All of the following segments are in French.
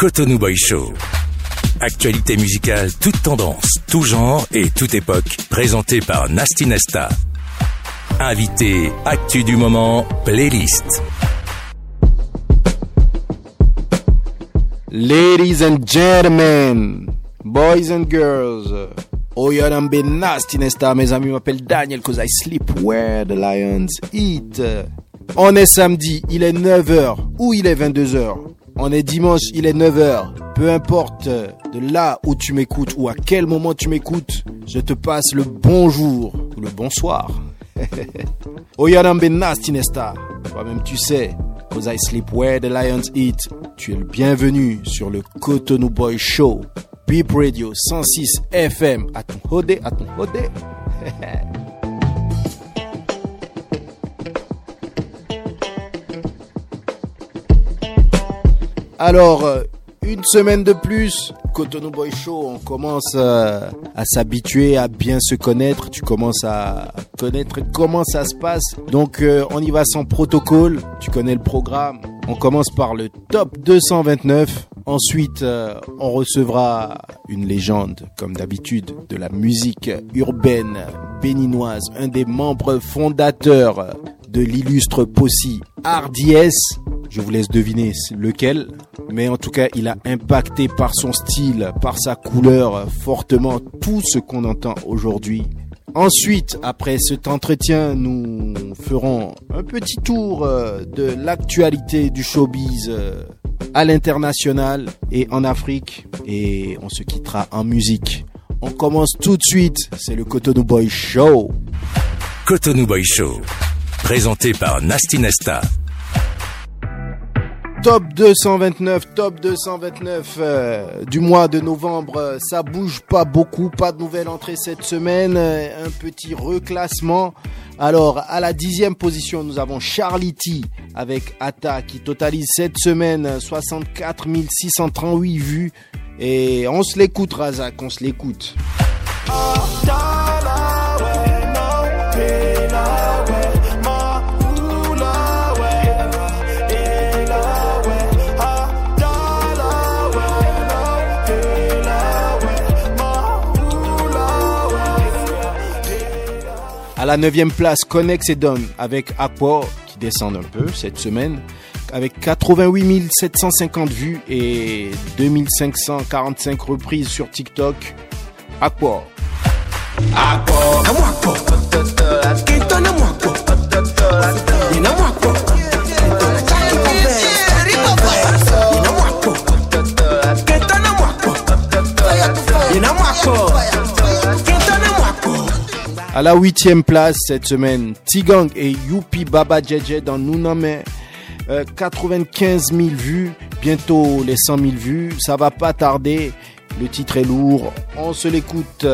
Cotonou Boy Show. Actualité musicale, toute tendance, tout genre et toute époque, présentée par Nasty Nesta. Invité, actu du moment, playlist. Ladies and gentlemen, boys and girls, Oyanambe Nasty Nesta, mes amis m'appellent Daniel cause I sleep where the lions eat. On est samedi, il est 9h ou il est 22h. On est dimanche, il est 9h. Peu importe de là où tu m'écoutes ou à quel moment tu m'écoutes, je te passe le bonjour ou le bonsoir. Oyanambe Nasty Nesta, toi-même tu sais, cause I sleep where the lions eat. Tu es le bienvenu sur le Cotonou Boy Show. Beep Radio 106 FM. À ton hodé, à ton hodé. Alors, euh, une semaine de plus, Cotonou Boy Show, on commence euh, à s'habituer à bien se connaître. Tu commences à connaître comment ça se passe. Donc, euh, on y va sans protocole. Tu connais le programme. On commence par le top 229. Ensuite, on recevra une légende, comme d'habitude, de la musique urbaine béninoise, un des membres fondateurs de l'illustre Possi RDS. Je vous laisse deviner lequel, mais en tout cas, il a impacté par son style, par sa couleur, fortement tout ce qu'on entend aujourd'hui. Ensuite, après cet entretien, nous ferons un petit tour euh, de l'actualité du showbiz euh, à l'international et en Afrique, et on se quittera en musique. On commence tout de suite, c'est le Cotonou Boy Show. Cotonou Boy Show. Présenté par Nasty Nesta. Top 229, top 229 euh, du mois de novembre. Euh, Ça bouge pas beaucoup, pas de nouvelle entrée cette semaine. euh, Un petit reclassement. Alors, à la dixième position, nous avons Charlie T avec Atta qui totalise cette semaine 64 638 vues. Et on se l'écoute, Razak, on se l'écoute. À la neuvième place, Connex et Dom avec Aqua qui descendent un peu cette semaine avec 88 750 vues et 2545 reprises sur TikTok. Aqua. À la huitième place cette semaine, Tigang et Youpi Baba Jeje dans Nouname. Euh, 95 000 vues, bientôt les 100 000 vues. Ça va pas tarder. Le titre est lourd. On se l'écoute.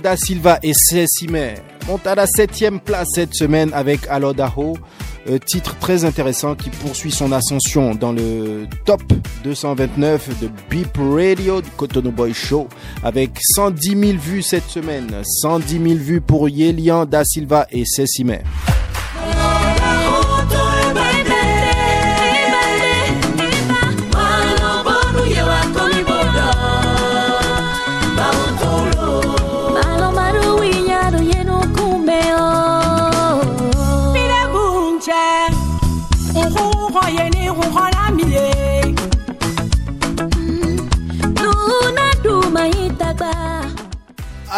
Da Silva et Sessime montent à la septième place cette semaine avec Alodaho. Euh, titre très intéressant qui poursuit son ascension dans le top 229 de Beep Radio du Cotonou Boy Show avec 110 000 vues cette semaine. 110 000 vues pour Yelian Da Silva et Sessime.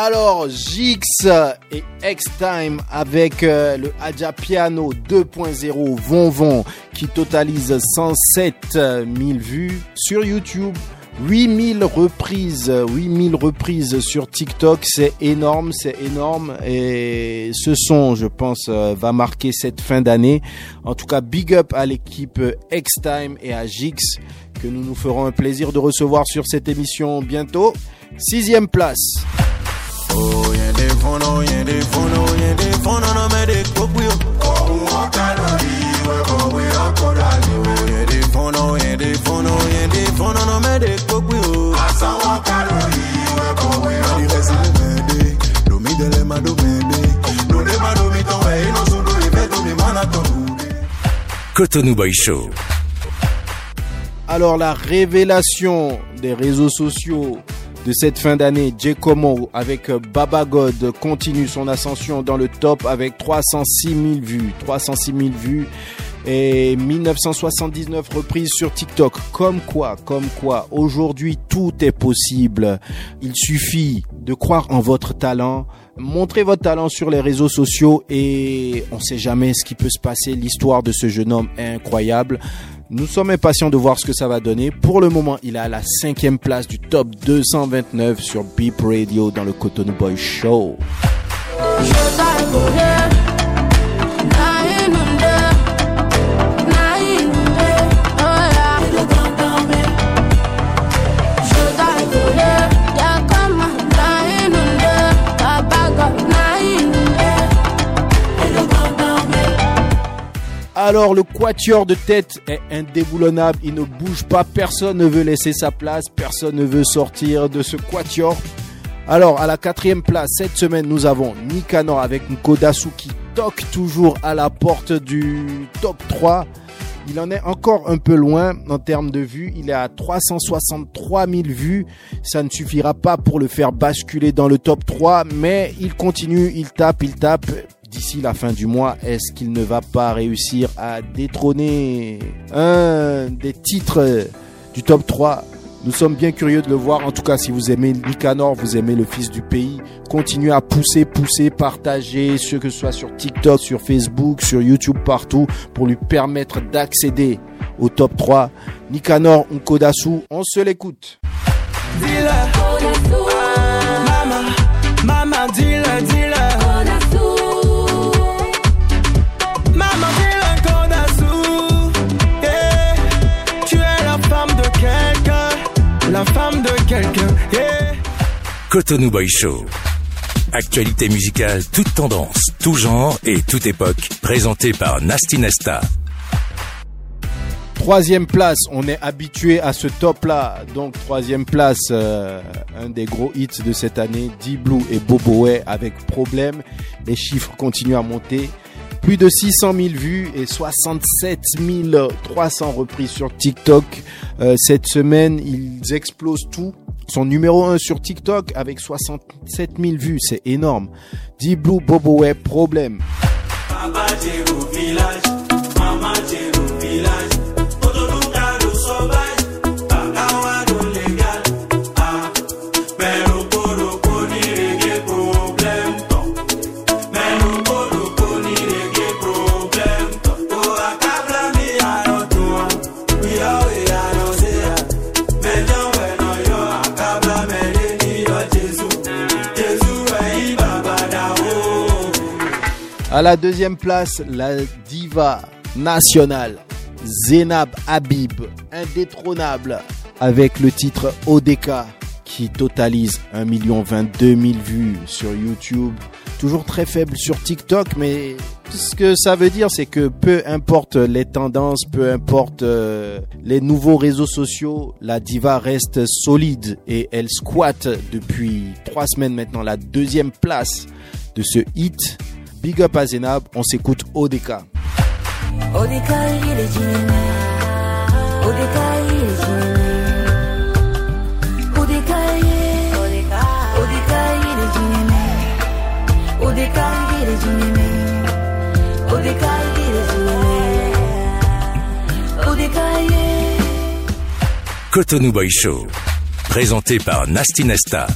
Alors, Jix et X-Time avec euh, le Adja Piano 2.0 Von Von qui totalise 107 000 vues sur YouTube. 8000 reprises, 8000 reprises sur TikTok, c'est énorme, c'est énorme et ce son, je pense, euh, va marquer cette fin d'année. En tout cas, big up à l'équipe X-Time et à Jix que nous nous ferons un plaisir de recevoir sur cette émission bientôt. Sixième place. Oh, Cotonou Boy Show. Alors la révélation des réseaux sociaux de cette fin d'année, Giacomo avec Baba God continue son ascension dans le top avec 306 000 vues. 306 000 vues et 1979 reprises sur TikTok. Comme quoi, comme quoi, aujourd'hui tout est possible. Il suffit de croire en votre talent, montrez votre talent sur les réseaux sociaux et on sait jamais ce qui peut se passer. L'histoire de ce jeune homme est incroyable. Nous sommes impatients de voir ce que ça va donner. Pour le moment, il est à la cinquième place du top 229 sur Beep Radio dans le Cotonou Boy Show. Alors le quatuor de tête est indéboulonnable, il ne bouge pas, personne ne veut laisser sa place, personne ne veut sortir de ce quatuor. Alors à la quatrième place, cette semaine nous avons Nikanor avec Nkodasu qui toque toujours à la porte du top 3. Il en est encore un peu loin en termes de vues. Il est à 363 000 vues. Ça ne suffira pas pour le faire basculer dans le top 3, mais il continue, il tape, il tape d'ici la fin du mois, est-ce qu'il ne va pas réussir à détrôner un des titres du top 3 nous sommes bien curieux de le voir. En tout cas, si vous aimez Nicanor, vous aimez le fils du pays, continuez à pousser, pousser, partager, ce que ce soit sur TikTok, sur Facebook, sur YouTube, partout, pour lui permettre d'accéder au top 3. Nicanor Nkodasu, on se l'écoute. La femme de quelqu'un. Cotonou Boy Show. Actualité musicale, toute tendance, tout genre et toute époque. Présenté par Nasty Nesta. Troisième place, on est habitué à ce top-là. Donc troisième place, euh, un des gros hits de cette année, D-Blue et Boboé avec Problème. Les chiffres continuent à monter. Plus de 600 000 vues et 67 300 reprises sur TikTok. Euh, cette semaine, ils explosent tout. Son numéro 1 sur TikTok avec 67 000 vues, c'est énorme. D-Blue Bobo Web, problème. À la deuxième place, la diva nationale Zenab Habib, indétrônable, avec le titre ODK qui totalise 1 22 000 vues sur YouTube. Toujours très faible sur TikTok, mais ce que ça veut dire, c'est que peu importe les tendances, peu importe euh, les nouveaux réseaux sociaux, la diva reste solide et elle squatte depuis trois semaines maintenant la deuxième place de ce hit Big up à Zenab, on s'écoute ODK. ODK, il est ODK, il est ODK, ODK, il est ODK, il est ODK, il est ODK, Cotonou Boy Show, présenté par Nasty Nesta.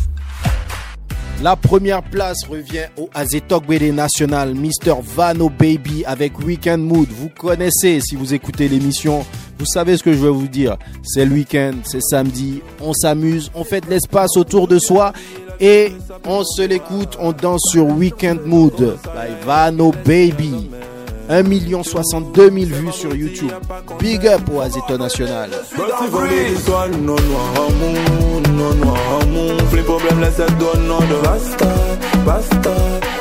La première place revient au Azetok BD National, Mr. Vano Baby avec Weekend Mood. Vous connaissez si vous écoutez l'émission, vous savez ce que je vais vous dire. C'est le week-end, c'est samedi, on s'amuse, on fait de l'espace autour de soi et on se l'écoute, on danse sur Weekend Mood by Vano Baby. 1 62 000 vues sur YouTube. Big up au Azeto National. Les problèmes laissent donne non de basta, basta,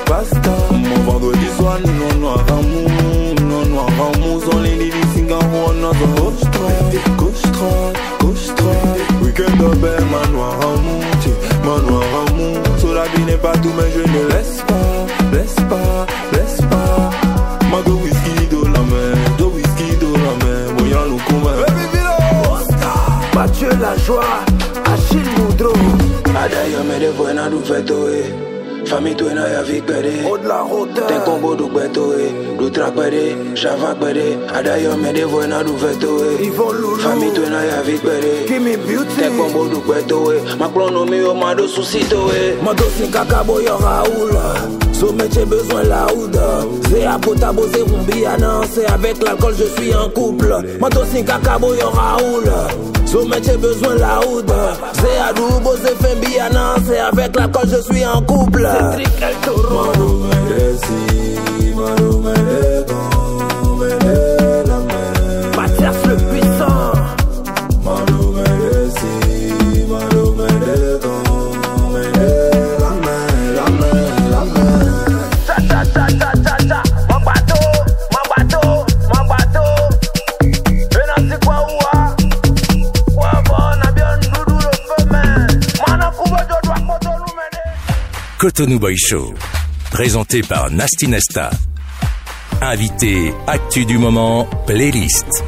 basta. Mon vendredi soir, non noir amour, non noir amour. Son ligne singa on a the gauche droite, gauche droite, gauche droite. Weekend de buena du feto eh. Fami tu na ya vik pede. Haut de la hauteur. Ten combo du beto eh. Du track pede. Java pede. Adayo me de buena du feto eh. Yvon Loulou. Fami tu na ya vik pede. Gimme beauty. Ten combo du beto eh. Ma clono mi yo ma do susito eh. Mando sin kakabo yo Raoul Sommet j'ai besoin la C'est à potabo c'est rumbiana C'est avec l'alcool je suis en couple Mando sin kakabo yo Raoul Sommet j'ai besoin la oud C'est à doubo c'est fembiana C'est avec l'alcool je suis en couple. El Toro Cotonou Boy Show, présenté par Nasty Nesta. Invité, actu du moment, playlist.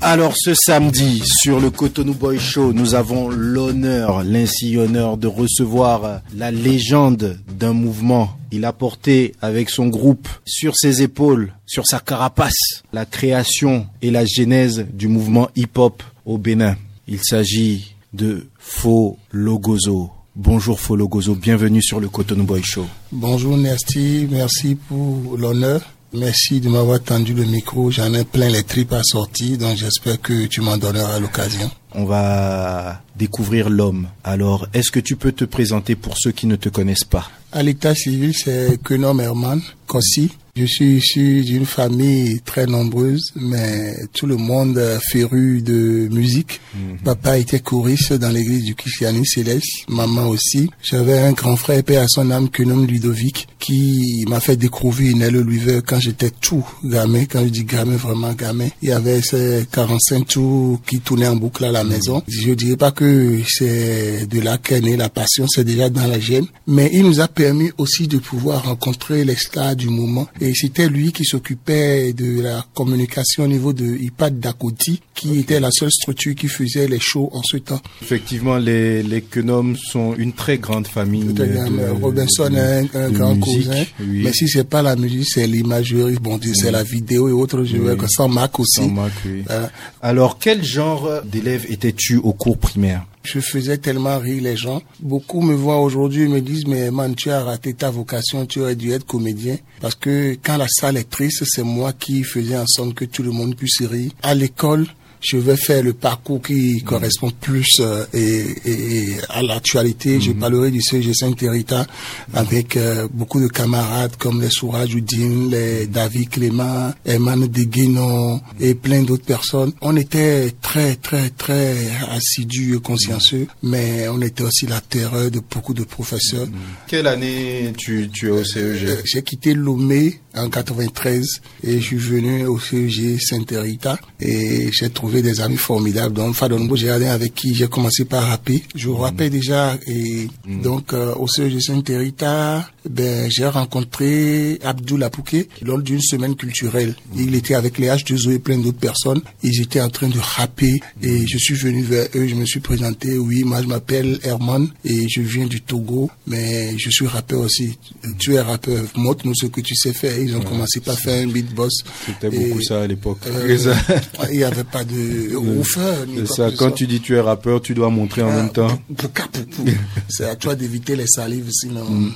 Alors ce samedi sur le Cotonou Boy Show, nous avons l'honneur, l'ainsi honneur de recevoir la légende d'un mouvement. Il a porté avec son groupe sur ses épaules, sur sa carapace, la création et la genèse du mouvement hip-hop au Bénin. Il s'agit de Faux Logozo. Bonjour Faux Logozo, bienvenue sur le Cotonou Boy Show. Bonjour Nasty, merci pour l'honneur. Merci de m'avoir tendu le micro. J'en ai plein les tripes à sortir, donc j'espère que tu m'en donneras l'occasion. On va découvrir l'homme. Alors, est-ce que tu peux te présenter pour ceux qui ne te connaissent pas? À l'état civil, c'est Kenom Herman Kossi. Je suis issu d'une famille très nombreuse, mais tout le monde féru de musique. Papa était choriste dans l'église du christianisme céleste, maman aussi. J'avais un grand frère, père à son âme, Kenom Ludovic, qui m'a fait découvrir Nel Louiver quand j'étais tout gamin. Quand je dis gamin, vraiment gamin. Il y avait ces 45 tours qui tournaient en boucle à la maison. Je dirais pas que c'est de là qu'est née la passion, c'est déjà dans la gêne. Mais il nous a permis aussi de pouvoir rencontrer les stars du moment. Et c'était lui qui s'occupait de la communication au niveau de IPAD Dakoti, qui était la seule structure qui faisait les shows en ce temps. Effectivement, les, les Kenom sont une très grande famille. Tout à fait, de- mais Robinson est un, grand musique, cousin. oui. Mais si c'est pas la musique, c'est l'imagerie, bon, c'est la vidéo et autres. Je veux Oui. que sans Mac aussi. Sans Mac, oui. Euh, Alors, quel genre d'élève étais-tu au cours primaire? Je faisais tellement rire les gens. Beaucoup me voient aujourd'hui et me disent, mais man, tu as raté ta vocation, tu aurais dû être comédien. Parce que quand la salle est triste, c'est moi qui faisais en sorte que tout le monde puisse rire. À l'école, je vais faire le parcours qui correspond plus euh, et, et- à l'actualité. Je parlerai du CG5 Territa avec euh, beaucoup de camarades comme les Souraj Oudine, les David Clément, Eman Deguinon et plein d'autres personnes. On était très, très, très assidus et consciencieux, mais on était aussi la terreur de beaucoup de professeurs. Quelle année tu, tu es au Euh, CEG J'ai quitté Lomé en 93 et je suis venu au CEG Saint-Rita et j'ai trouvé des amis formidables. Donc Fadonbo Gérardin avec qui j'ai commencé par rapper. Je rappais déjà et donc euh, au CEG Saint-Rita, ben j'ai rencontré Abdul Apouké lors d'une semaine culturelle. Il était avec les H2O et plein d'autres personnes. Ils étaient en train de rapper et je suis venu vers eux. Je me suis présenté. Oui, moi je m'appelle Herman et je viens du Togo, mais je suis rappeur aussi. Tu es rappeur. Montre-nous ce que tu sais faire. Ils ont commencé par faire un beatbox. C'était beaucoup ça à l'époque. euh, il n'y avait pas de quoi ça, quand tu dis tu es rappeur, tu dois montrer en Ah, même temps. C'est à toi d'éviter les salives, sinon. Mm.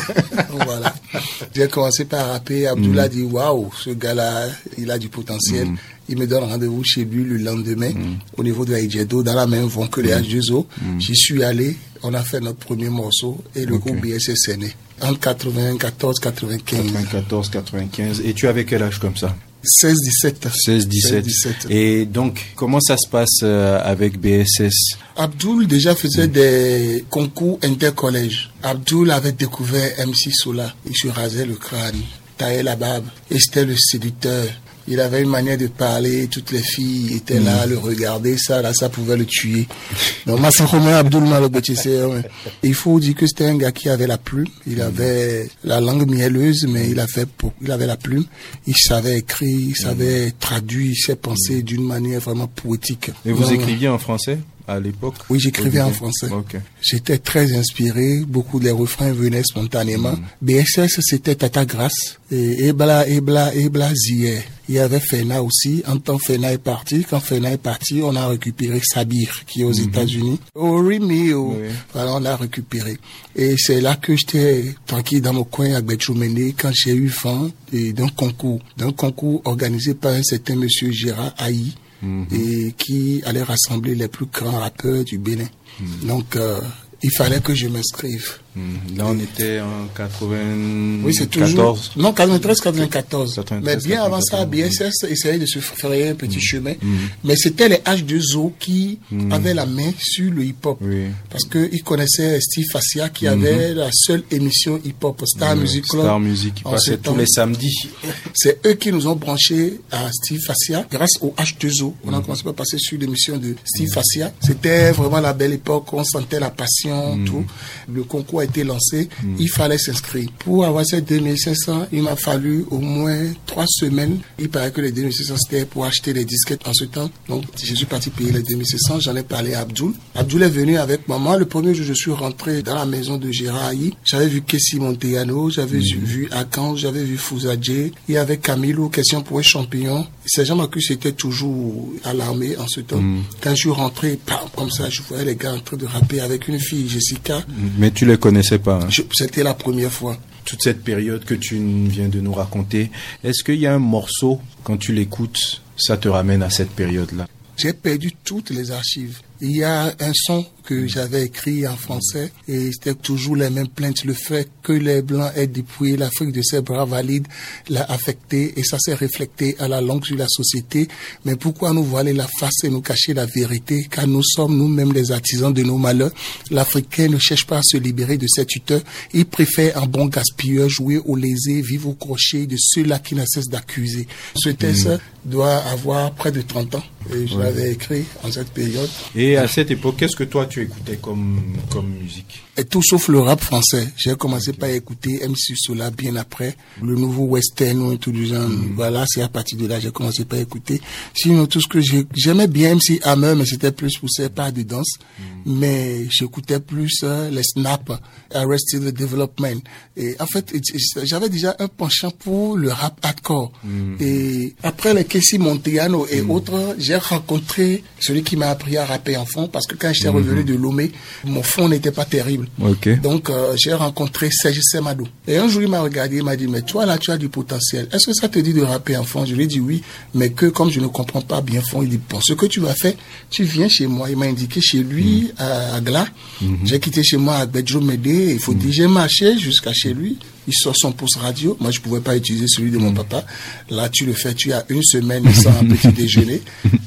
Voilà. J'ai commencé par rapper. Abdullah Mm. dit Waouh, ce gars-là, il a du potentiel. Il me donne rendez-vous chez lui le lendemain, Mm. au niveau de la Ijedo, dans la même vent que les H2O. J'y suis allé. On a fait notre premier morceau et le groupe BSS est né. En 94, 95. 94, 95. Et tu avais quel âge comme ça? 16, 17. 16, 17. 17. Et donc, comment ça se passe euh, avec BSS Abdul déjà faisait des concours intercollèges. Abdul avait découvert MC Sola. Il se rasait le crâne, taillait la barbe et c'était le séducteur. Il avait une manière de parler, toutes les filles étaient là à le regarder, ça, là, ça pouvait le tuer. Donc, Abdul Il faut dire que c'était un gars qui avait la plume, il avait la langue mielleuse, mais il avait, il avait la plume, il savait écrire, il savait traduire ses pensées d'une manière vraiment poétique. Et vous écriviez en français? À l'époque? Oui, j'écrivais en français. J'étais très inspiré, beaucoup des refrains venaient spontanément. Mm. BSS, c'était Tata Grâce, et Ebla, Ebla, Ebla Zier. Il y avait Fena aussi. En temps Fena est parti, quand Fena est parti, on a récupéré Sabir, qui est aux mm-hmm. États-Unis. Au Rimi, voilà, on l'a récupéré. Et c'est là que j'étais tranquille dans mon coin à Betchoumene quand j'ai eu vent d'un concours, d'un concours organisé par un certain monsieur Gérard Haï Et qui allait rassembler les plus grands rappeurs du Bénin. Mhm. Donc, euh, il fallait que je m'inscrive. Hmm. Là, on était en 94. Oui, c'est toujours. Non, 93, 94. Mais bien avant ça, BSS essayait de se faire un petit hmm. chemin. Hmm. Mais c'était les H2O qui avaient la main sur le hip-hop. Parce qu'ils connaissaient Steve Fassia qui avait la seule émission hip-hop, Star Music Club. Star Music qui passait tous les samedis. C'est eux qui nous ont branchés à Steve Fassia grâce au H2O. On a commencé à passer sur l'émission de Steve Fassia. C'était vraiment la belle époque. On sentait la passion, tout. Le concours été lancé, il fallait s'inscrire. Pour avoir ces 2500, il m'a fallu au moins trois semaines. Il paraît que les 2500 c'était pour acheter les disquettes en ce temps. Donc, je suis parti payer les 2500. J'en ai parlé à Abdul. Abdul est venu avec maman. Le premier jour, je suis rentré dans la maison de Gérard J'avais vu Kessi Monteyano, j'avais hmm. vu Akan, j'avais vu Fouzadje. Il y avait Camilo, question pour un champignon. Ces gens m'ont c'était toujours à l'armée en ce temps. Hmm. Quand je suis rentré, comme ça, je voyais les gars en train de rapper avec une fille, Jessica. Mais tu les connaissais pas hein? C'était la première fois. Toute cette période que tu viens de nous raconter, est-ce qu'il y a un morceau, quand tu l'écoutes, ça te ramène à cette période-là? J'ai perdu toutes les archives. Il y a un son que j'avais écrit en français et c'était toujours les mêmes plaintes. Le fait que les Blancs aient dépouillé l'Afrique de ses bras valides l'a affecté et ça s'est reflété à la langue sur la société. Mais pourquoi nous voiler la face et nous cacher la vérité? Car nous sommes nous-mêmes les artisans de nos malheurs. L'Africain ne cherche pas à se libérer de cette tuteur. Il préfère un bon gaspilleur jouer au lésé, vivre au crochet de ceux-là qui ne cessent d'accuser. Ce texte mm. doit avoir près de 30 ans et je l'avais écrit en cette période. Et à cette époque, qu'est-ce que toi tu écoutais comme, comme musique? Et tout sauf le rap français. J'ai commencé par écouter MC Sola bien après, le nouveau western ou tout du genre. Mm. Voilà, c'est à partir de là j'ai commencé par écouter. Sinon tout ce que j'aimais bien MC Hammer, mais c'était plus poussé par de danse. Mm. Mais j'écoutais plus euh, les snaps, Arrested Development. Et en fait, j'avais déjà un penchant pour le rap hardcore. Mm. Et après les Casey Montellano et autres, j'ai rencontré celui qui m'a appris à rapper fond parce que quand j'étais revenu de Lomé, mon fond n'était pas terrible. Donc, euh, j'ai rencontré Serge Semadou. Et un jour, il m'a regardé, il m'a dit, mais toi, là, tu as du potentiel. Est-ce que ça te dit de rapper en fond? Je lui ai dit oui, mais que comme je ne comprends pas bien fond, il dit, bon, ce que tu vas faire, tu viens chez moi. Il m'a indiqué chez lui, mm. à, Gla. Mm-hmm. J'ai quitté chez moi à Bedjo Médé. Il faut mm. dire, j'ai marché jusqu'à chez lui il sort son pouce radio. Moi, je pouvais pas utiliser celui de mon mm. papa. Là, tu le fais, tu as une semaine sans un petit déjeuner.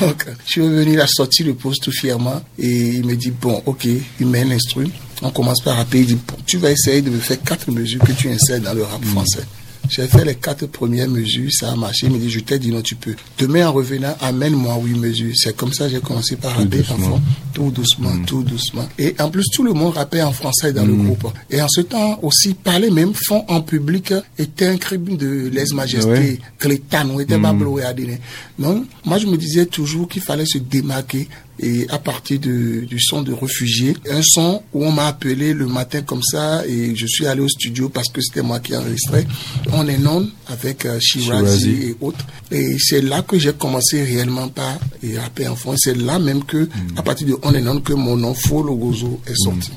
Donc, je suis venu, il a sorti le pouce tout fièrement et il me dit, bon, ok, il met l'instrument. On commence par rapper, il dit, bon, tu vas essayer de me faire quatre mesures que tu insères dans le rap mm. français. J'ai fait les quatre premières mesures, ça a marché. Il me dit, je t'ai dit non, tu peux. Demain, en revenant, amène-moi huit mesures. C'est comme ça, j'ai commencé par rapper en fond, tout doucement, mm. tout doucement. Et en plus, tout le monde rappait en français dans le mm. groupe. Et en ce temps aussi, parler même fond en public était un crime de lèse-majesté. Clétan, on était pas à dîner. Non, moi, je me disais toujours qu'il fallait se démarquer et à partir de, du son de réfugiés, un son où on m'a appelé le matin comme ça et je suis allé au studio parce que c'était moi qui enregistrais. On est non avec euh, Shirazi, et autres. Et c'est là que j'ai commencé réellement par rapper en fond. C'est là même que, à partir de On est non, que mon nom Folo Gozo est sorti.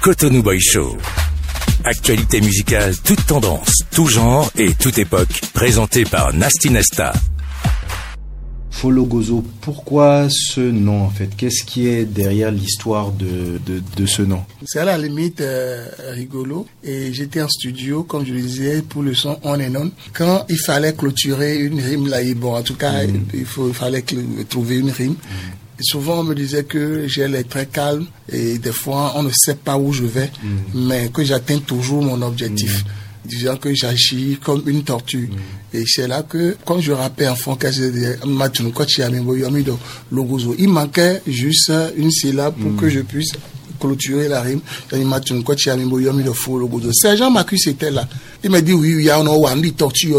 Cotonou Boy Show. Actualité musicale, toute tendance, tout genre et toute époque. Présenté par Nasty Nesta. Fologozo, pourquoi ce nom en fait? Qu'est-ce qui est derrière l'histoire de, de, ce nom? C'est à la limite euh, rigolo. Et j'étais en studio, comme je le disais, pour le son On and On. Quand il fallait clôturer une rime là, bon, en tout cas, mm. il, faut, fallait trouver une rime. Mm. souvent, on me disait que j'ai l'air très calme et des fois, on ne sait pas où je vais, mm. mais que j'atteins toujours mon objectif. Disant que j'agis comme une tortue. Et c'est là que, quand je rappelle en fond, il manquait juste une syllabe pour que je puisse clôturer la rime. Sergent Macus était là. Il m'a dit, oui, il y a un Wandi tortue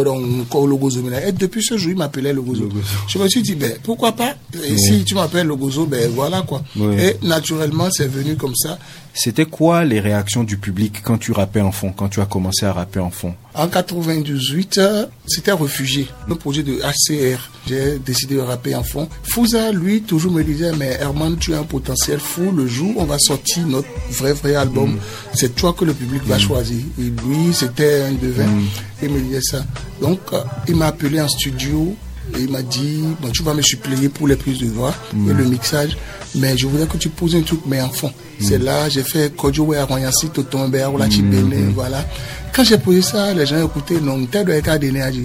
Et depuis ce jour, il m'appelait Logozo. Je me suis dit, ben, pourquoi pas? Et si tu m'appelles Logozo, ben voilà quoi. Et naturellement, c'est venu comme ça. C'était quoi les réactions du public quand tu rappais en fond, quand tu as commencé à rapper en fond? En 98, euh, c'était réfugié, le projet de HCR. J'ai décidé de rapper en fond. Fouza, lui, toujours me disait, mais Herman, tu as un potentiel fou. Le jour où on va sortir notre vrai, vrai album, mm. c'est toi que le public va mm. choisir. Et lui, c'était un devin. Mm. Il me disait ça. Donc, euh, il m'a appelé en studio et il m'a dit, bon, tu vas me suppléer pour les prises de voix et le mixage mais je voudrais que tu poses un truc, mais en fond. Mm. C'est là, j'ai fait Kojowe Arroyansi, Totombe, Ola Chibene, voilà. Quand j'ai posé ça, les gens écoutaient, non, t'es de l'état d'énergie.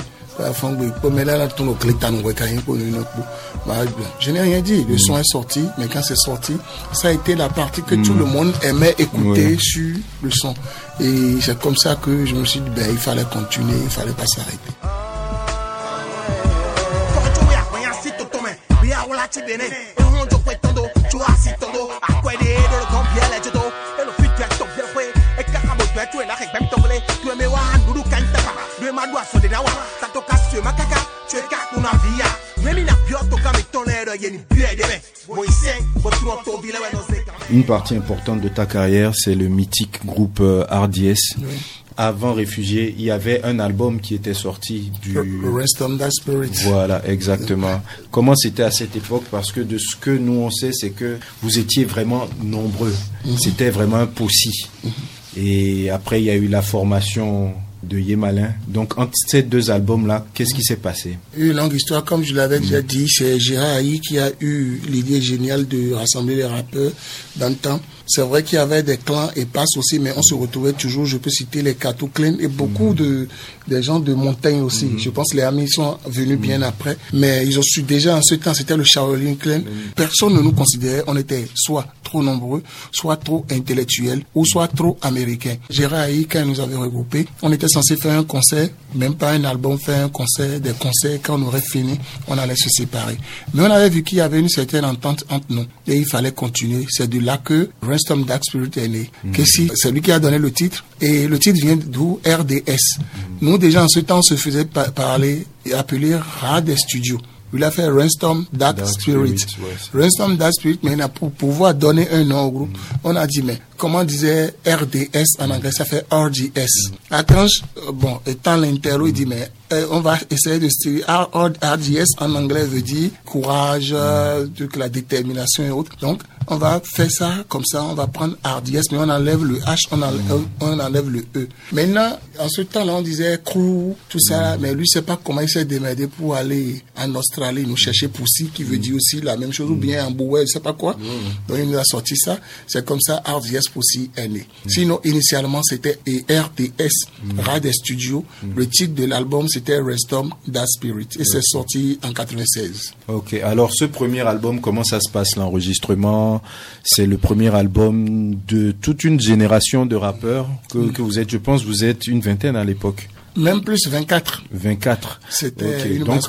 Je n'ai rien dit, le son est sorti, mais quand c'est sorti, ça a été la partie que tout mm. le monde aimait écouter sur le son. Et c'est comme ça que je me suis dit, ben, il fallait continuer, il fallait pas s'arrêter. Une partie importante de ta carrière, c'est le mythique groupe euh, RDS. Avant Réfugié, il y avait un album qui était sorti du... Rest on That Spirit. Voilà, exactement. Comment c'était à cette époque? Parce que de ce que nous on sait, c'est que vous étiez vraiment nombreux. Mhm. C'était vraiment un possi. Mhm. Et après, il y a eu la formation de Yemalin. Donc, entre ces deux albums-là, qu'est-ce qui s'est passé? Une longue histoire, comme je l'avais déjà dit, c'est Gérard Haï qui a eu l'idée géniale de rassembler les rappeurs dans le temps. C'est vrai qu'il y avait des clans et passes aussi, mais on se retrouvait toujours, je peux citer les Katou Clan et beaucoup de des gens de montagne aussi. Mhm. Je pense que les amis sont venus bien après, mais ils ont su déjà en ce temps, c'était le Shaolin Clan. Personne ne nous considérait, on était soit trop nombreux, soit trop intellectuels ou soit trop américains. Gérard Haï, quand il nous avait regroupés, on était censé faire un concert, même pas un album, faire un concert, des concerts, quand on aurait fini, on allait se séparer. Mais on avait vu qu'il y avait une certaine entente entre nous et il fallait continuer. C'est de là que Random Dark Spirit est né. Mm. c'est lui qui a donné le titre. Et le titre vient d'où? RDS. Mm. Nous, déjà en ce temps, on se faisait parler et appeler Rad Studio. Il a fait Rainstorm Dark, Spirit. Rainstorm Dark Spirit, mais pour pouvoir donner un nom au groupe, mm. on a dit, mais comment disait RDS en anglais, ça fait RDS. Attention, euh, bon, étant l'interro, il dit, mais euh, on va essayer de styler. RDS en anglais veut dire courage, euh, la détermination et autres. Donc, on va faire ça comme ça, on va prendre RDS, mais on enlève le H, on enlève, on enlève le E. Maintenant, en ce temps-là, on disait crew, tout ça, mais lui, sait pas comment il s'est démerdé pour aller en Australie, nous chercher Pussy, qui veut dire aussi la même chose, ou bien en Bouet, je sais pas quoi. Donc, il nous a sorti ça. C'est comme ça, RDS Pussy est né. Sinon, initialement, c'était RDS, Rad Studio. Le titre de l'album, c'était Restom Da Spirit. Et c'est sorti en 96. Ok. Alors, ce premier album, comment ça se passe, l'enregistrement? C'est le premier album de toute une génération de rappeurs que, que vous êtes. Je pense, vous êtes une vingtaine à l'époque. Même plus, 24. 24. C'était une Donc,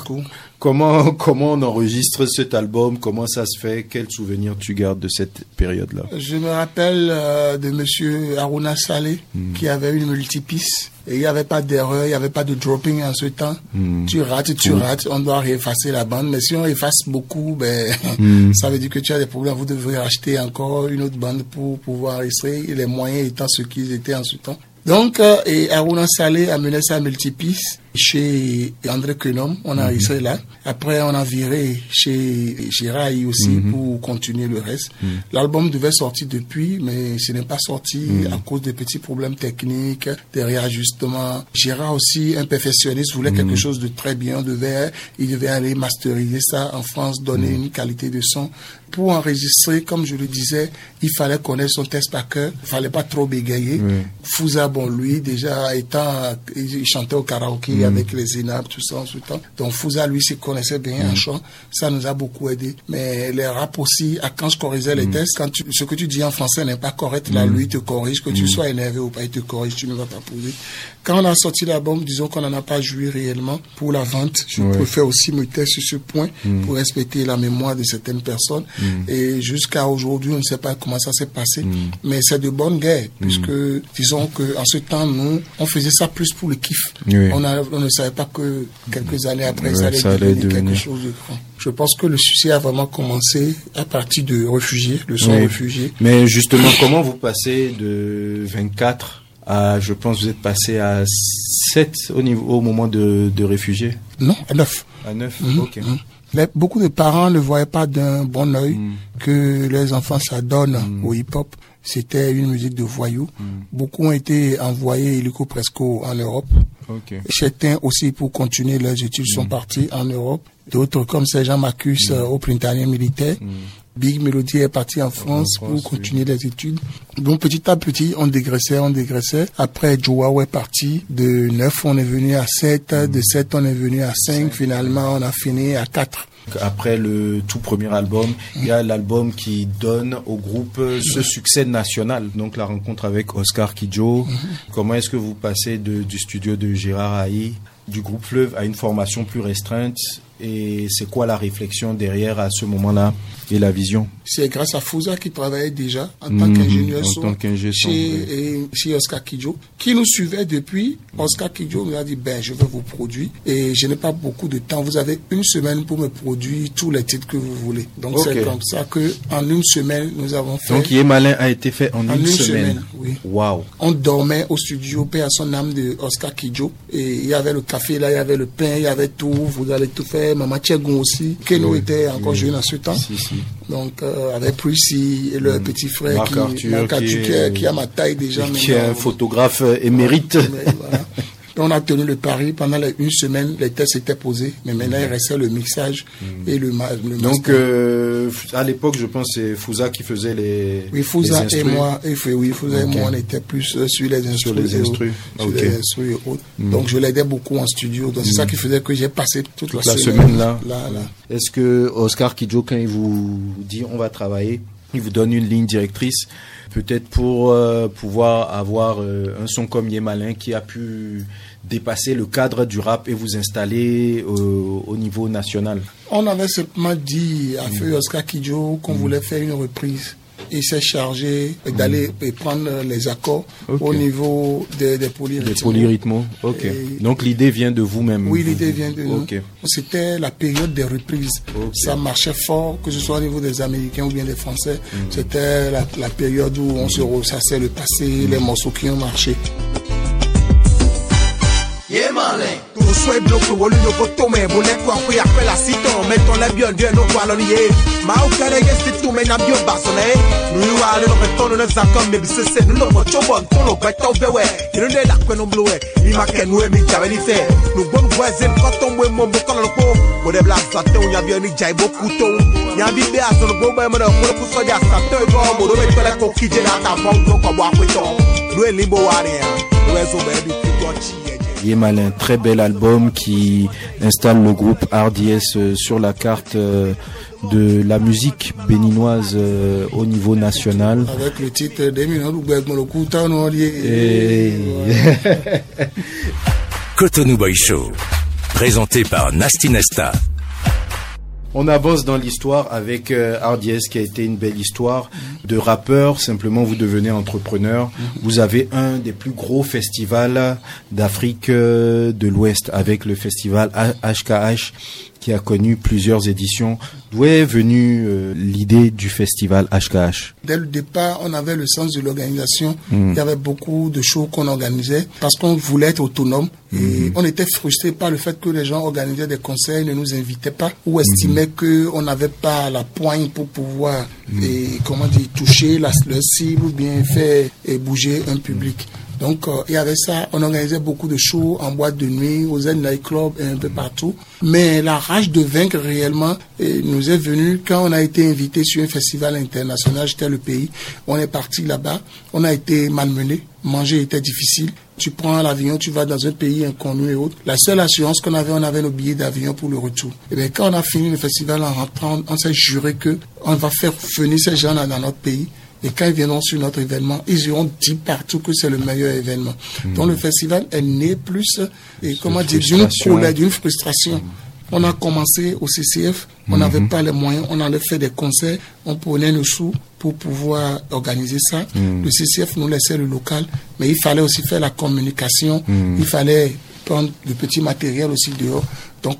comment, comment on enregistre cet album? Comment ça se fait? Quel souvenir tu gardes de cette période-là? Je me rappelle euh, de monsieur Aruna Saleh hmm. qui avait une multipiste. Et il n'y avait pas d'erreur, il n'y avait pas de dropping en ce temps. Hmm. Tu rates, tu rates, on doit réeffacer la bande. Mais si on efface beaucoup, ben, hmm. ça veut dire que tu as des problèmes. Vous devrez acheter encore une autre bande pour pouvoir enregistrer. les moyens étant ce qu'ils étaient en ce temps. Donc, euh, et Aruna Saleh a mené ça à Multipiste chez André Quenom, on a mm là. Après, on a viré chez, Rai aussi mhm. pour continuer le reste. Mhm. L'album devait sortir depuis, mais ce n'est pas sorti mhm. à cause des petits problèmes techniques, des réajustements. Gérard aussi, un perfectionniste, voulait quelque chose de très bien. devait, il devait aller masteriser ça en France, donner une qualité de son. Pour enregistrer, comme je le disais, il fallait connaître son texte par cœur. Il fallait pas trop bégayer. Fouza, bon, lui, déjà étant, il chantait au karaoké mhm. avec les ENAP, tout ça en ce temps. Donc Fouza, lui, s'y connaissait bien en chant. Ça nous a beaucoup aidé. Mais les rap aussi, à quand je corrigeais les tests, quand ce que tu dis en français n'est pas correct, là, lui, te corrige. Que tu sois énervé ou pas, il te corrige, tu ne vas pas poser. Quand on a sorti l'album, disons qu'on n'en a pas joué réellement pour la vente. Je préfère aussi me taire sur ce point pour respecter la mémoire de certaines personnes. Et jusqu'à aujourd'hui, on ne sait pas comment ça s'est passé. Mais c'est de bonnes guerres, puisque, disons que en ce temps, nous, on faisait ça plus pour le kiff. On, on, ne savait pas que quelques années après, ça allait, devenir, quelque chose de grand. Je pense que le succès a vraiment commencé à partir de réfugiés, le son réfugié. Mais justement, comment vous passez de 24 à, je pense, vous êtes passé à 7 au, niveau, au moment de, de réfugiés Non, à 9. À 9, mhm, ok. Mhm. beaucoup de parents ne voyaient pas d'un bon oeil mhm. que les enfants s'adonnent au hip-hop c'était une musique de voyous. Hmm. Beaucoup ont été envoyés illico presco en Europe. Certains aussi pour continuer leurs études sont hmm. partis en Europe. D'autres comme Sergent Macus hmm. euh, au Printanier militaire. Big Melody est parti en France pour continuer les études. Donc petit à petit, on dégraissait, on dégraissait. Après, Joao est parti. De 9, on est venu à 7. De 7, on est venu à 5. Finalement, on a fini à 4. Après le tout premier album, il y a l'album qui donne au groupe ce succès national. Donc la rencontre avec Oscar Kidjo. Comment est-ce que vous passez du studio de Gérard Haï, du groupe Fleuve, à une formation plus restreinte Et c'est quoi la réflexion derrière à ce moment-là et la vision C'est grâce à Fouza qui travaillait déjà en tant mhm, qu'ingénieur son, chez, chez, Oscar Kidjo, qui nous suivait depuis. Oscar Kidjo nous a dit, ben, je vais vous produire et je n'ai pas beaucoup de temps. Vous avez une semaine pour me produire tous les titres que vous voulez. Donc c'est comme ça que en une semaine, nous avons fait. Donc Malin a été fait en, une, semaine. oui. Wow. On dormait au studio, paix à son âme de Oscar Kidjo. Et il y avait le café là, il y avait le pain, il y avait tout. Vous allez tout faire. Maman Tchegon aussi. Keno était encore jeune en ce temps. Si, si. Donc, euh, avec Prissy et le mm. petit frère Marc qui, Arthur, qui, a ma taille déjà. Qui est un photographe émérite. Voilà. on a tenu le pari pendant une semaine, les tests étaient posés, mais maintenant il restait le mixage et le, le Donc euh, à l'époque, je pense c'est Fouza qui faisait les. Oui, Fouza et moi, et oui, Fouza et moi, on était plus euh, sur les instruments. Sur les instruments. Mm. Donc je l'aidais beaucoup en studio. Donc c'est ça mm. qui faisait que j'ai passé toute, la, semaine, là. Est-ce que Oscar Kidjo, quand il vous dit on va travailler, il vous donne une ligne directrice peut-être pour euh, pouvoir avoir un son comme Yemalin qui a pu dépasser le cadre du rap et vous installer au, niveau national On avait simplement dit à Feu Oscar Kidjo qu'on mm. voulait faire une reprise. Il s'est chargé d'aller mm. prendre les accords au niveau des, des polyrythmos. Des polyrythmos, ok. Donc l'idée vient de vous-même Oui, l'idée vient de nous. C'était la période des reprises. Ça marchait fort, que ce soit au niveau des Américains ou bien des Français. Mm. C'était la, période où on se ressassait le passé, les morceaux qui ont marché. Yeah, Marley. Uswe bloko wolu yo kotome Bole kwa kwe akwe la siton Meton le bion die no kwa loni Ma u kere ye situ me na bio basone Nu yu ale no meton no zakam me bisese Nu no mo chobo ntono beta ubewe Kinu ne la kwe no blowe Ima ken we mi jabe ni fe Nu bon gweze mkoton we mo mbokono loko Bode bla sate u nyabio ni jai boku to Nyabi be aso no gbo me no kule kusoja sate Go mo do me tole ko kije na ta fongo kwa bwa kwe to Nu e limbo wari ya Nu e zo bebi fito chi Yemalin, très bel album qui installe le groupe RDS euh, sur la carte euh, de la musique béninoise euh, au niveau national. Avec le titre Et... Cotonou Boy Show, présenté par Nasty Nesta. On avance dans l'histoire avec euh, RDS qui a été une belle histoire de rappeur. Simplement, vous devenez entrepreneur. Vous avez un des plus gros festivals d'Afrique euh, de l'Ouest avec le festival HKH qui a connu plusieurs éditions. D'où est venue euh, l'idée du festival HKH Dès le départ, on avait le sens de l'organisation. Hmm. Il y avait beaucoup de shows qu'on organisait parce qu'on voulait être autonome. Et hmm. on était frustré par le fait que les gens organisaient des concerts, ne nous invitaient pas ou estimaient hmm. qu'on n'avait pas la poigne pour pouvoir et, comment dire, toucher la, leur cible ou bien faire et bouger un public. Donc, euh, il y avait ça. On organisait beaucoup de shows en boîte de nuit, aux Night Club et un peu partout. Mais la rage de vaincre réellement nous est venue quand on a été invité sur un festival international. J'étais le pays. On est parti là-bas. On a été malmené. Manger était difficile. tu prends l'avion, tu vas dans un pays inconnu et autres. La seule assurance qu'on avait, on avait nos billets d'avion pour le retour. Et bien, quand on a fini le festival en rentrant, on s'est juré que on va faire venir ces gens-là dans notre pays. Et quand ils viendront sur notre événement, ils iront dit partout que c'est le meilleur événement. Donc le festival est né plus, et comment dire, d'une colère, d'une frustration. On a commencé au CCF, on n'avait pas les moyens, on allait faire des concerts, on prenait nos sous pour pouvoir organiser ça. Le CCF nous laissait le local, mais il fallait aussi faire la communication, il fallait prendre le petit matériel aussi dehors. Donc,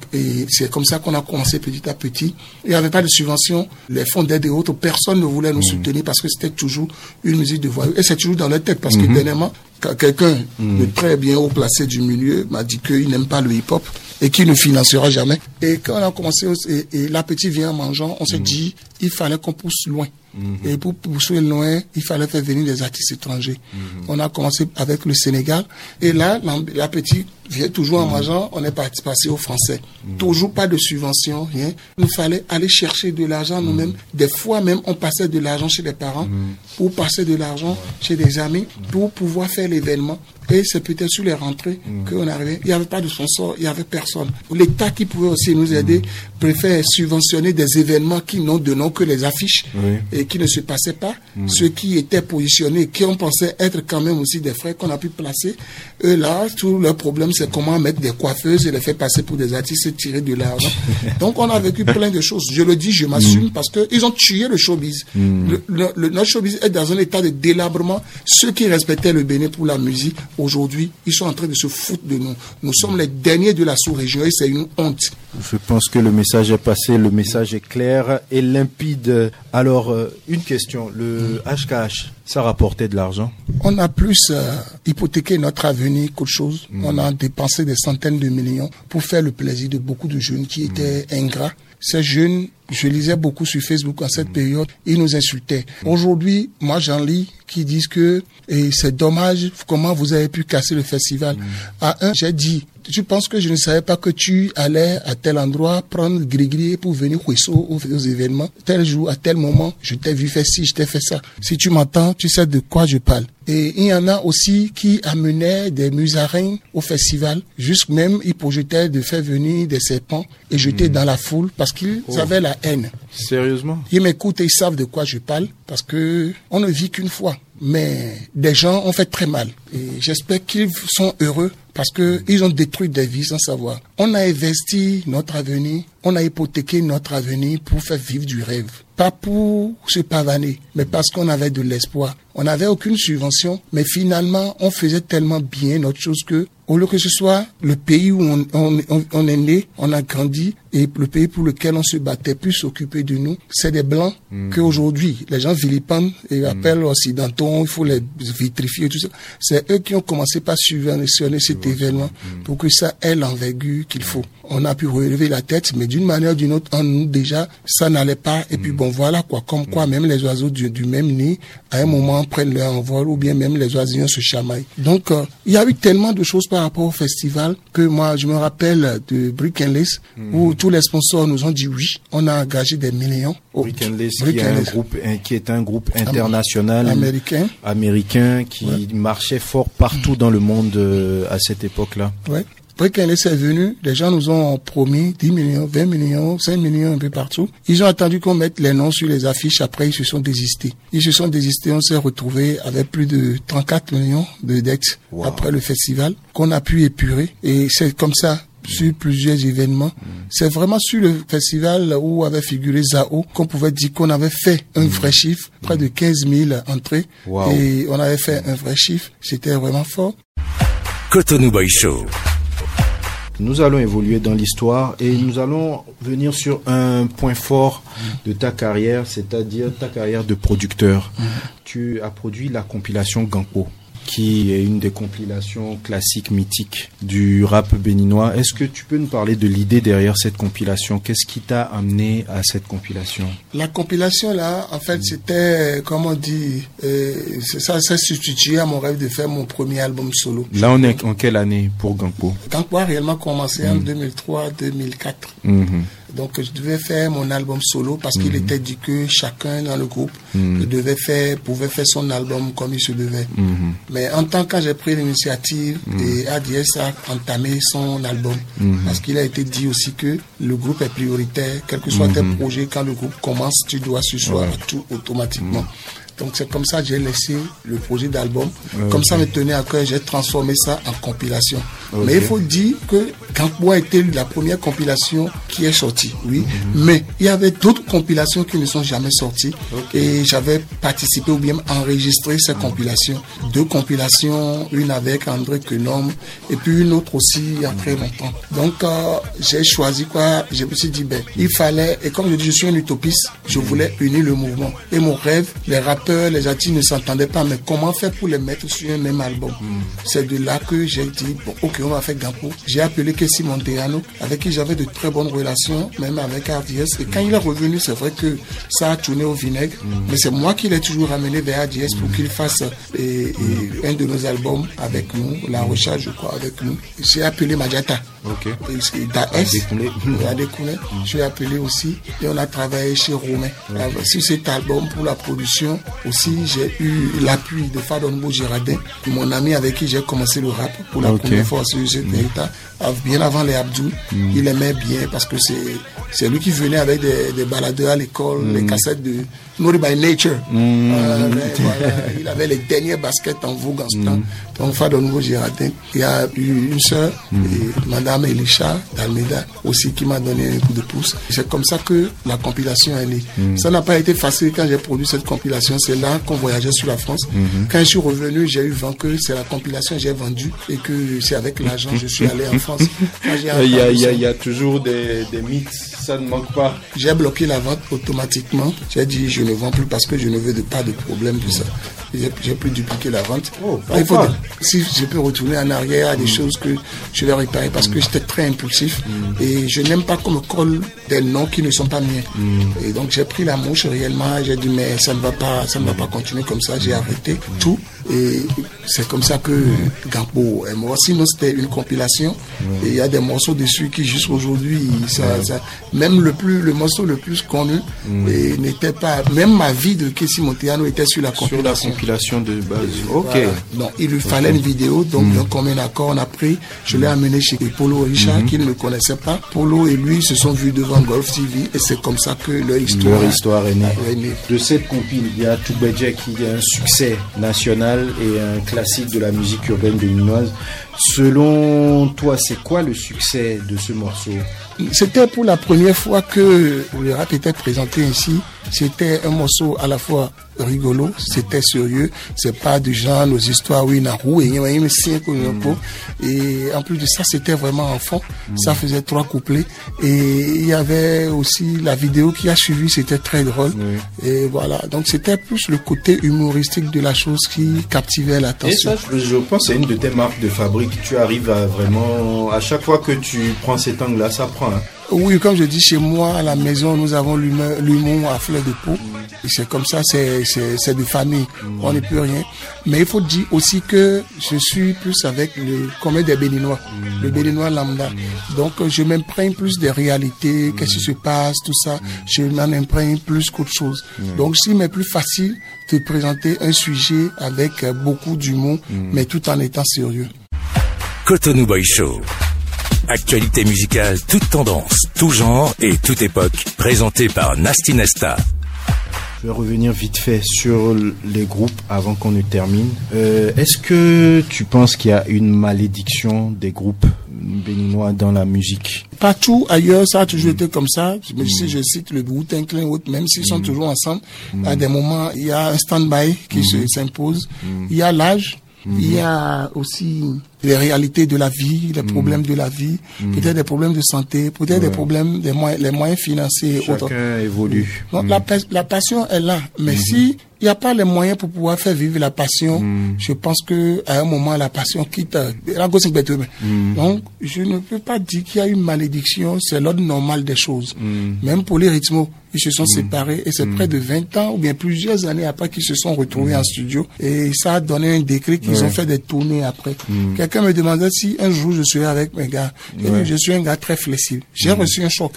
c'est comme ça qu'on a commencé petit à petit. Il n'y avait pas de subvention, les fonds d'aide et autres, personne ne voulait nous soutenir parce que c'était toujours une musique de voyous. Et c'est toujours dans leur tête parce que dernièrement, quand quelqu'un de très bien haut placé du milieu m'a dit qu'il n'aime pas le hip-hop et qu'il ne financera jamais. Et quand on a commencé, et, et l'appétit vient en mangeant, on s'est dit, il fallait qu'on pousse loin. Et pour pousser loin, il fallait faire venir des artistes étrangers. On a commencé avec le Sénégal. Et là, l'appétit vient toujours en mangeant. On est parti passer au français. Toujours pas de subvention, rien. Il fallait aller chercher de l'argent nous-mêmes. Des fois même, on passait de l'argent chez les parents pour passer de l'argent chez des amis pour pouvoir faire l'événement. Et c'est peut-être sur les rentrées qu'on arrivait. Il n'y avait pas de sponsor, il n'y avait personne. L'État qui pouvait aussi nous aider préfère subventionner des événements qui n'ont de nom que les affiches Oui. et qui ne se passaient pas. Ceux qui étaient positionnés, qui on pensait être quand même aussi des frères qu'on a pu placer, eux là, tout leur problème c'est comment mettre des coiffeuses et les faire passer pour des artistes et tirer de l'argent. Donc on a vécu plein de choses. Je le dis, je m'assume parce que ils ont tué le showbiz. Le, le- le- notre showbiz est dans un état de délabrement. Ceux qui respectaient le Bénin pour la musique, aujourd'hui, ils sont en train de se foutre de nous. Nous sommes les derniers de la sous-région et c'est une honte. Je pense que le message est passé, le message est clair et limpide. Alors, euh, une question, le HKH, ça rapportait de l'argent On a plus euh, hypothéqué notre avenir qu'autre chose. On a dépensé des centaines de millions pour faire le plaisir de beaucoup de jeunes qui étaient ingrats. Ces jeunes, je lisais beaucoup sur Facebook en cette période, ils nous insultaient. Aujourd'hui, moi j'en lis qui disent que et c'est dommage comment vous avez pu casser le festival. À un, j'ai dit, tu penses que je ne savais pas que tu allais à tel endroit prendre gris-gris pour venir Hueso aux, aux événements. Tel jour, à tel moment, je t'ai vu faire ci, je t'ai fait ça. Si tu m'entends, tu sais de quoi je parle. Et il y en a aussi qui amenaient des musaraignes au festival. Juste même, ils projetaient de faire venir des serpents et jeter dans la foule parce qu'ils avaient la haine. Sérieusement? Ils m'écoutent et ils savent de quoi je parle parce que on ne vit qu'une fois. Mais des gens ont fait très mal. Et j'espère qu'ils sont heureux parce que ils ont détruit des vies sans savoir. On a investi notre avenir, on a hypothéqué notre avenir pour faire vivre du rêve. Pas pour se pavaner, mais parce qu'on avait de l'espoir. On n'avait aucune subvention, mais finalement, on faisait tellement bien notre chose que, au lieu que ce soit le pays où on, on- on- on est né, on a grandi, et le pays pour lequel on se battait plus s'occuper de nous, c'est des blancs qu'aujourd'hui, les gens vilipendent et appellent occidentaux, il faut les vitrifier, tout ça. C'est eux qui ont commencé par subventionner cet événement pour que ça ait l'envergure qu'il faut. On a pu relever la tête, mais d'une manière ou d'une autre, en nous déjà, ça n'allait pas. Et puis bon, voilà quoi, comme quoi même les oiseaux du, du même nid, à un moment, prennent leur envol, ou bien même les oisillons se chamaillent. Donc, euh, il y a eu tellement de choses par rapport au festival que moi, je me rappelle de Brick and Lace, où tous les sponsors nous ont dit oui. On a engagé des millions. au- Brick and Lace, Brick qui, est un groupe, un- qui est un groupe international américain. américain qui marchait fort partout dans le monde euh, à cette époque-là. Ouais. Après qu'elle est venue, les gens nous ont promis 10 millions, 20 millions, 5 millions un peu partout. Ils ont attendu qu'on mette les noms sur les affiches. Après, ils se sont désistés. Ils se sont désistés. On s'est retrouvé avec plus de 34 millions de dettes Wow. après le festival qu'on a pu épurer. Et c'est comme ça sur plusieurs événements. C'est vraiment sur le festival où avait figuré Zao qu'on pouvait dire qu'on avait fait un vrai chiffre, près de 15 000 entrées. Wow. Et on avait fait un vrai chiffre. C'était vraiment fort. Cotonou Boy Show. Nous allons évoluer dans l'histoire et nous allons venir sur un point fort de ta carrière, c'est-à-dire ta carrière de producteur. Tu as produit la compilation Gampo, qui est une des compilations classiques mythiques du rap béninois. Est-ce que tu peux nous parler de l'idée derrière cette compilation? Qu'est-ce qui t'a amené à cette compilation? La compilation là, en fait, c'était, comment on dit, euh, ça s'est substitué à mon rêve de faire mon premier album solo. Là, on est en quelle année pour Gampo? Quand moi réellement commencé en 2003-2004. Mhm. Donc je devais faire mon album solo parce qu'il était dit que chacun dans le groupe devait faire, pouvait faire son album comme il se devait. Mais en tant que j'ai pris l'initiative et ADS a entamé son album parce qu'il a été dit aussi que le groupe est prioritaire, quel que soit tes projets, quand le groupe commence, tu dois suivre tout automatiquement. Donc c'est comme ça que j'ai laissé le projet d'album. Comme ça me tenait à cœur, j'ai transformé ça en compilation. Mais il faut dire que a été la première compilation qui est sortie, oui. Mais il y avait d'autres compilations qui ne sont jamais sorties. Et j'avais participé ou bien enregistré ces compilations. Deux compilations, une avec André Quenom et puis une autre aussi il y a très longtemps. Donc euh, j'ai choisi quoi? Je me suis dit, ben, il fallait, et comme je dis, je suis un utopiste, je voulais unir le mouvement. Et mon rêve, les rappeurs, les artistes ne s'entendaient pas, mais comment faire pour les mettre sur un même album C'est de là que j'ai dit, bon, ok, on va faire Gampo. J'ai appelé Kessi Monteano, avec qui j'avais de très bonnes relations, même avec RDS. Et quand il est revenu, c'est vrai que ça a tourné au vinaigre, mais c'est moi qui l'ai toujours ramené vers RDS pour qu'il fasse et, et un de nos albums avec nous, La Recherche, je crois, avec nous. J'ai appelé Majata. Ok. Et Daes, je l'ai appelé aussi. Et on a travaillé chez Romain. Alors, Sur cet album, pour la production, aussi, j'ai eu l'appui de Fadonbo Girardin, mon ami avec qui j'ai commencé le rap pour la première fois sur cet état. Bien avant les Abdou, il aimait bien parce que c'est c'est lui qui venait avec des, des baladeurs à l'école, les cassettes de Naughty by Nature. Euh, ouais, voilà. Il avait les derniers baskets en vogue en ce temps. Donc, Fadonbo Girardin. Il y a eu une sœur, et Madame Elisha d'Almeida, aussi qui m'a donné un coup de pouce. C'est comme ça que la compilation est née. Ça n'a pas été facile quand j'ai produit cette compilation. C'est là qu'on voyageait sur la France. Quand je suis revenu, j'ai eu vent que c'est la compilation que j'ai vendue et que c'est avec l'argent que je suis allé en France. J'ai Il y, a, y y toujours des, des mythes, ça ne manque pas. j'ai bloqué la vente automatiquement. J'ai dit je ne vends plus parce que je ne veux de, pas de problème de ça. J'ai pu dupliquer la vente. Oh, Il faut pourquoi si je peux retourner en arrière à des choses que je vais réparer parce que j'étais très impulsif et je n'aime pas qu'on me colle des noms qui ne sont pas miens. Et donc j'ai pris la mouche réellement. J'ai dit mais ça ne va pas, ça ne va pas continuer comme ça. J'ai arrêté tout et c'est comme ça que Gampo est mort. Sinon c'était une compilation et il y a des morceaux dessus qui jusqu'aujourd'hui ça, ça- même le plus le morceau le plus connu et n'était pas même ma vie de Kessi Monteano était sur la Sur la compilation. compilation de base. Ok. Voilà. Donc, il lui fallait une vidéo. Donc, d'un commun accord, on a pris. Je l'ai amené chez Polo Richard, qui ne le connaissait pas. Polo et lui se sont vus devant Golf TV. Et c'est comme ça que leur histoire, Leur histoire est née. est née. De cette compile, il y a Toubedje qui est un succès national et un classique de la musique urbaine béninoise. Selon toi, c'est quoi le succès de ce morceau? C'était pour la première fois que le rap était présenté ici. C'était un morceau à la fois rigolo, c'était sérieux, c'est pas du genre nos histoires oui na roue et c'est et en plus de ça c'était vraiment en fond, ça faisait trois couplets. Et il y avait aussi la vidéo qui a suivi, c'était très drôle. Et voilà. Donc c'était plus le côté humoristique de la chose qui captivait Et l'attention. ça, je, je pense, c'est une de tes marques de fabrique. Tu arrives à vraiment, à chaque fois que tu prends cet angle-là, ça prend. hein. Oui, comme je dis, chez moi, à la maison, nous avons l'humour à fleur de peau. Et c'est comme ça, c'est de famille. On ne peut rien. Mais il faut dire aussi que je suis plus avec le commun des Béninois, le Béninois lambda. Donc, euh, je m'imprègne plus des réalités, qu'est-ce qui se passe, tout ça. Je m'en imprègne plus qu'autre chose. Donc, s'il m'est plus facile de présenter un sujet avec euh, beaucoup d'humour, mais tout en étant sérieux. Cotonou Boy Show. Actualité musicale, toute tendance, tout genre et toute époque. Présenté par Nasty Nesta. Je vais revenir vite fait sur les groupes avant qu'on ne termine. Euh, Est-ce que tu penses qu'il y a une malédiction des groupes béninois dans la musique? Partout ailleurs, ça a toujours été comme ça. Mais si je cite le Wu-Tang Clan ou autre, même s'ils sont toujours ensemble, à des moments, il y a un stand-by qui se s'impose. Il y a l'âge. Il y a aussi les réalités de la vie, les problèmes de la vie, peut-être des problèmes de santé, peut-être des problèmes des moyens, les moyens financiers et autres. Chacun évolue. Donc la, la passion est là, mais si il n'y a pas les moyens pour pouvoir faire vivre la passion, je pense que à un moment la passion quitte. euh, Donc je ne peux pas dire qu'il y a une malédiction, c'est l'ordre normal des choses. Même pour les rythmos, ils se sont séparés et c'est près de 20 ans ou bien plusieurs années après qu'ils se sont retrouvés en studio et ça a donné un déclic. Ils ont fait des tournées après. Quelqu'un me demandait si un jour je serais avec mes gars. Je suis un gars très flexible. J'ai reçu un choc.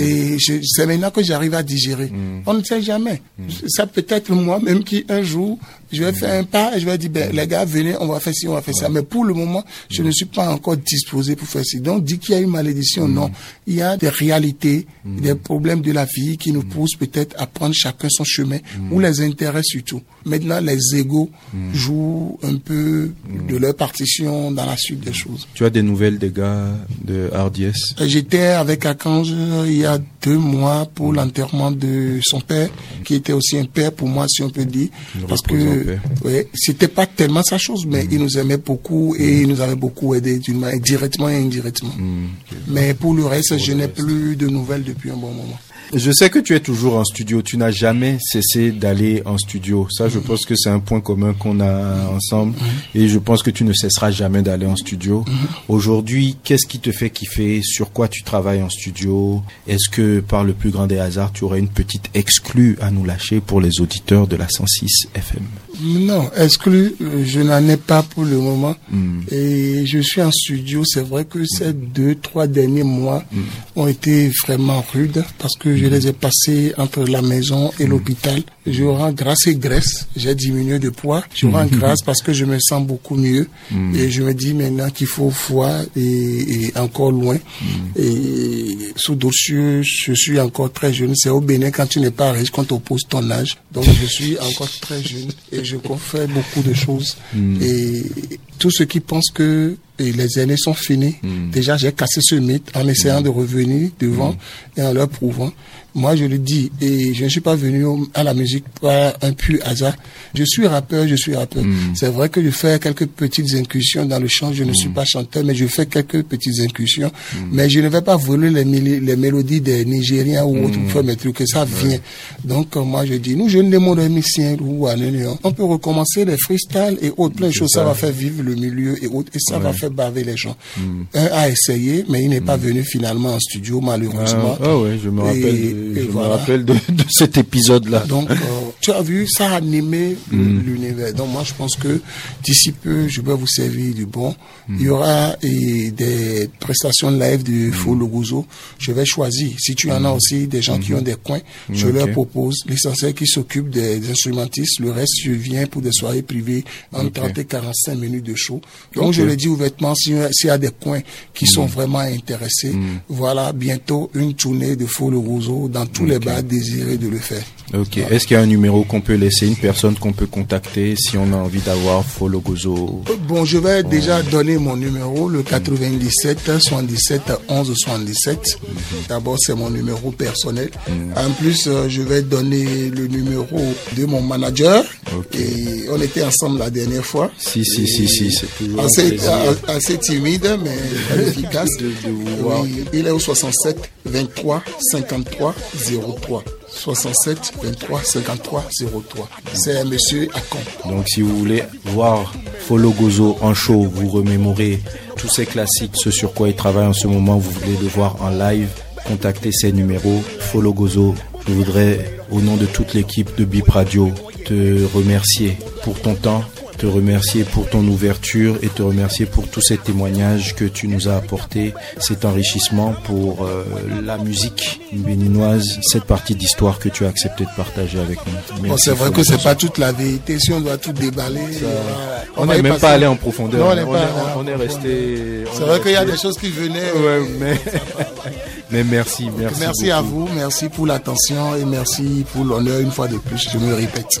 Et je- c'est maintenant que j'arrive à digérer. On ne sait jamais. Ça peut être moi-même qui, un jour, je vais faire un pas et je vais dire, ben, les gars, venez, on va faire ci, on va faire ça. Mais pour le moment, je ne suis pas encore disposé pour faire ci. Donc, dit qu'il y a une malédiction, non. Il y a des réalités, des problèmes de la vie qui nous poussent peut-être à prendre chacun son chemin, ou les intérêts surtout. Maintenant, les égaux jouent un peu de leur partition dans la suite des choses. Tu as des nouvelles des gars de RDS J'étais avec Archange euh, il y a deux mois pour l'enterrement de son père, qui était aussi un père pour moi, si on peut dire. Parce que paix. ouais, c'était pas tellement sa chose, mais il nous aimait beaucoup et il nous avait beaucoup aidé directement et indirectement. Mais pour le reste, je n'ai plus de nouvelles depuis un bon moment. Je sais que tu es toujours en studio. Tu n'as jamais cessé d'aller en studio. Ça, je pense que c'est un point commun qu'on a ensemble. Et je pense que tu ne cesseras jamais d'aller en studio. Aujourd'hui, qu'est-ce qui te fait kiffer? Sur quoi tu travailles en studio? Est-ce que par le plus grand des hasards, tu aurais une petite exclue à nous lâcher pour les auditeurs de la 106 FM Non, exclu, euh, je n'en ai pas pour le moment. Hmm. Et je suis en studio. C'est vrai que ces deux, trois derniers mois Hmm. ont été vraiment rudes parce que je les ai passés entre la maison et l'hôpital. Je rends grâce et graisse. J'ai diminué de poids. Je rends grâce parce que je me sens beaucoup mieux. Et je me dis maintenant qu'il faut foi et, et encore loin. Et sous d'autres je suis encore très jeune. C'est au Bénin quand tu n'es pas riche qu'on t'oppose ton âge. Donc je suis encore très jeune et je fais beaucoup de choses. Et tous ceux qui pensent que et les aînés sont finis, déjà j'ai cassé ce mythe en essayant de revenir devant et en leur prouvant. Moi, je le dis, et je ne suis pas venu à la musique par un pur hasard. Je suis rappeur, je suis rappeur. C'est vrai que je fais quelques petites incursions dans le chant. Je ne suis pas chanteur, mais je fais quelques petites incursions. Mais je ne vais pas voler les, mélodies des Nigériens ou autres pour faire mes trucs. Ça vient. Donc, euh, moi, je dis, nous, jeunes des musiciens ou à on peut recommencer les freestyles et autres, plein de choses. Ça va faire vivre le milieu et autres, et ça va faire baver les gens. Un a essayé, mais il n'est pas venu finalement en studio, malheureusement. Ah, ah ouais, je me rappelle, et je me voilà. rappelle de, de cet épisode-là. Donc, euh, tu as vu, ça a animé Mm. l'univers. Donc, moi, je pense que d'ici peu, je vais vous servir du bon. Mm. Il y aura et, des prestations live Mm. de Faux Logozo. Je vais choisir. Si tu en as aussi des gens qui ont des coins, je Mm. Leur propose. L'essentiel qui s'occupe des, des instrumentistes. Le reste, je viens pour des soirées privées en Ok. 30 et 45 minutes de show. Donc, je le dis ouvertement, s'il s'il y a des coins qui Mm. sont vraiment intéressés, voilà, bientôt une tournée de Faux Logozo dans tous les bars désirés de le faire. Ok. Est-ce qu'il y a un numéro qu'on peut laisser, une personne qu'on peut contacter si on a envie d'avoir Follow Gozo Bon, je vais déjà donner mon numéro, le 97 77 11 77. D'abord, c'est mon numéro personnel. En plus, euh, je vais donner le numéro de mon manager. Et on était ensemble la dernière fois. Si, si, si, si, c'est toujours un Assez, timide, mais efficace. De- de vous voir. Oui, il est au 67 23 53 03. 67 23 53 03. C'est monsieur Akon. Donc si vous voulez voir Follow Gozo en show, vous remémorer tous ces classiques, ce sur quoi il travaille en ce moment, vous voulez le voir en live, contactez ces numéros. Follow Gozo, je voudrais au nom de toute l'équipe de Bip Radio te remercier pour ton temps, te remercier pour ton ouverture et te remercier pour tous ces témoignages que tu nous as apportés, cet enrichissement pour euh, la musique béninoise, cette partie d'histoire que tu as accepté de partager avec nous. Bon, c'est vrai que c'est pas toute la vérité. Si on doit tout déballer, euh, On n'est même pas allé en profondeur. Non, on est, on resté. C'est est vrai qu'il y a des choses qui venaient. Ouais, mais, mais merci, merci. Merci à vous, merci pour l'attention et merci pour l'honneur une fois de plus. Je me répète.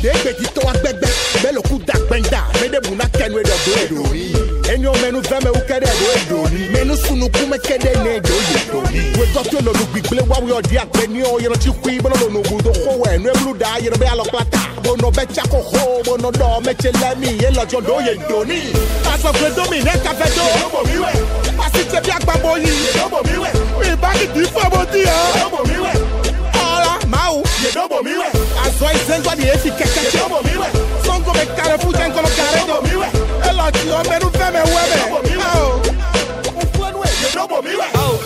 blekon. Des petits to agbegbe, mais le coup d'agbenda, mais des bouna kenwe de bledo. Enyo menu veme u kede do edoni Menu sunu kume kede ne do yedoni We got to no look big play wa we odi agbe ni o yero chi kwi bono no bu do ho we no eblu da yero be alo plata bono be cha ko ho bono do me che le mi ye lojo do yedoni Aso gbe do mi ne ka fe do bo mi we Asi che bi agba bo yi bo mi we Mi ba ki di fo bo di o bo mi we Ala ma o ye do bo mi lengua di efi kẹkẹ tí. Sango me kare fún jẹ́ nkọ́nọ kare do. Ẹ lọ tí o mẹ́nu fẹ́ mẹ́ wẹ́ mẹ́.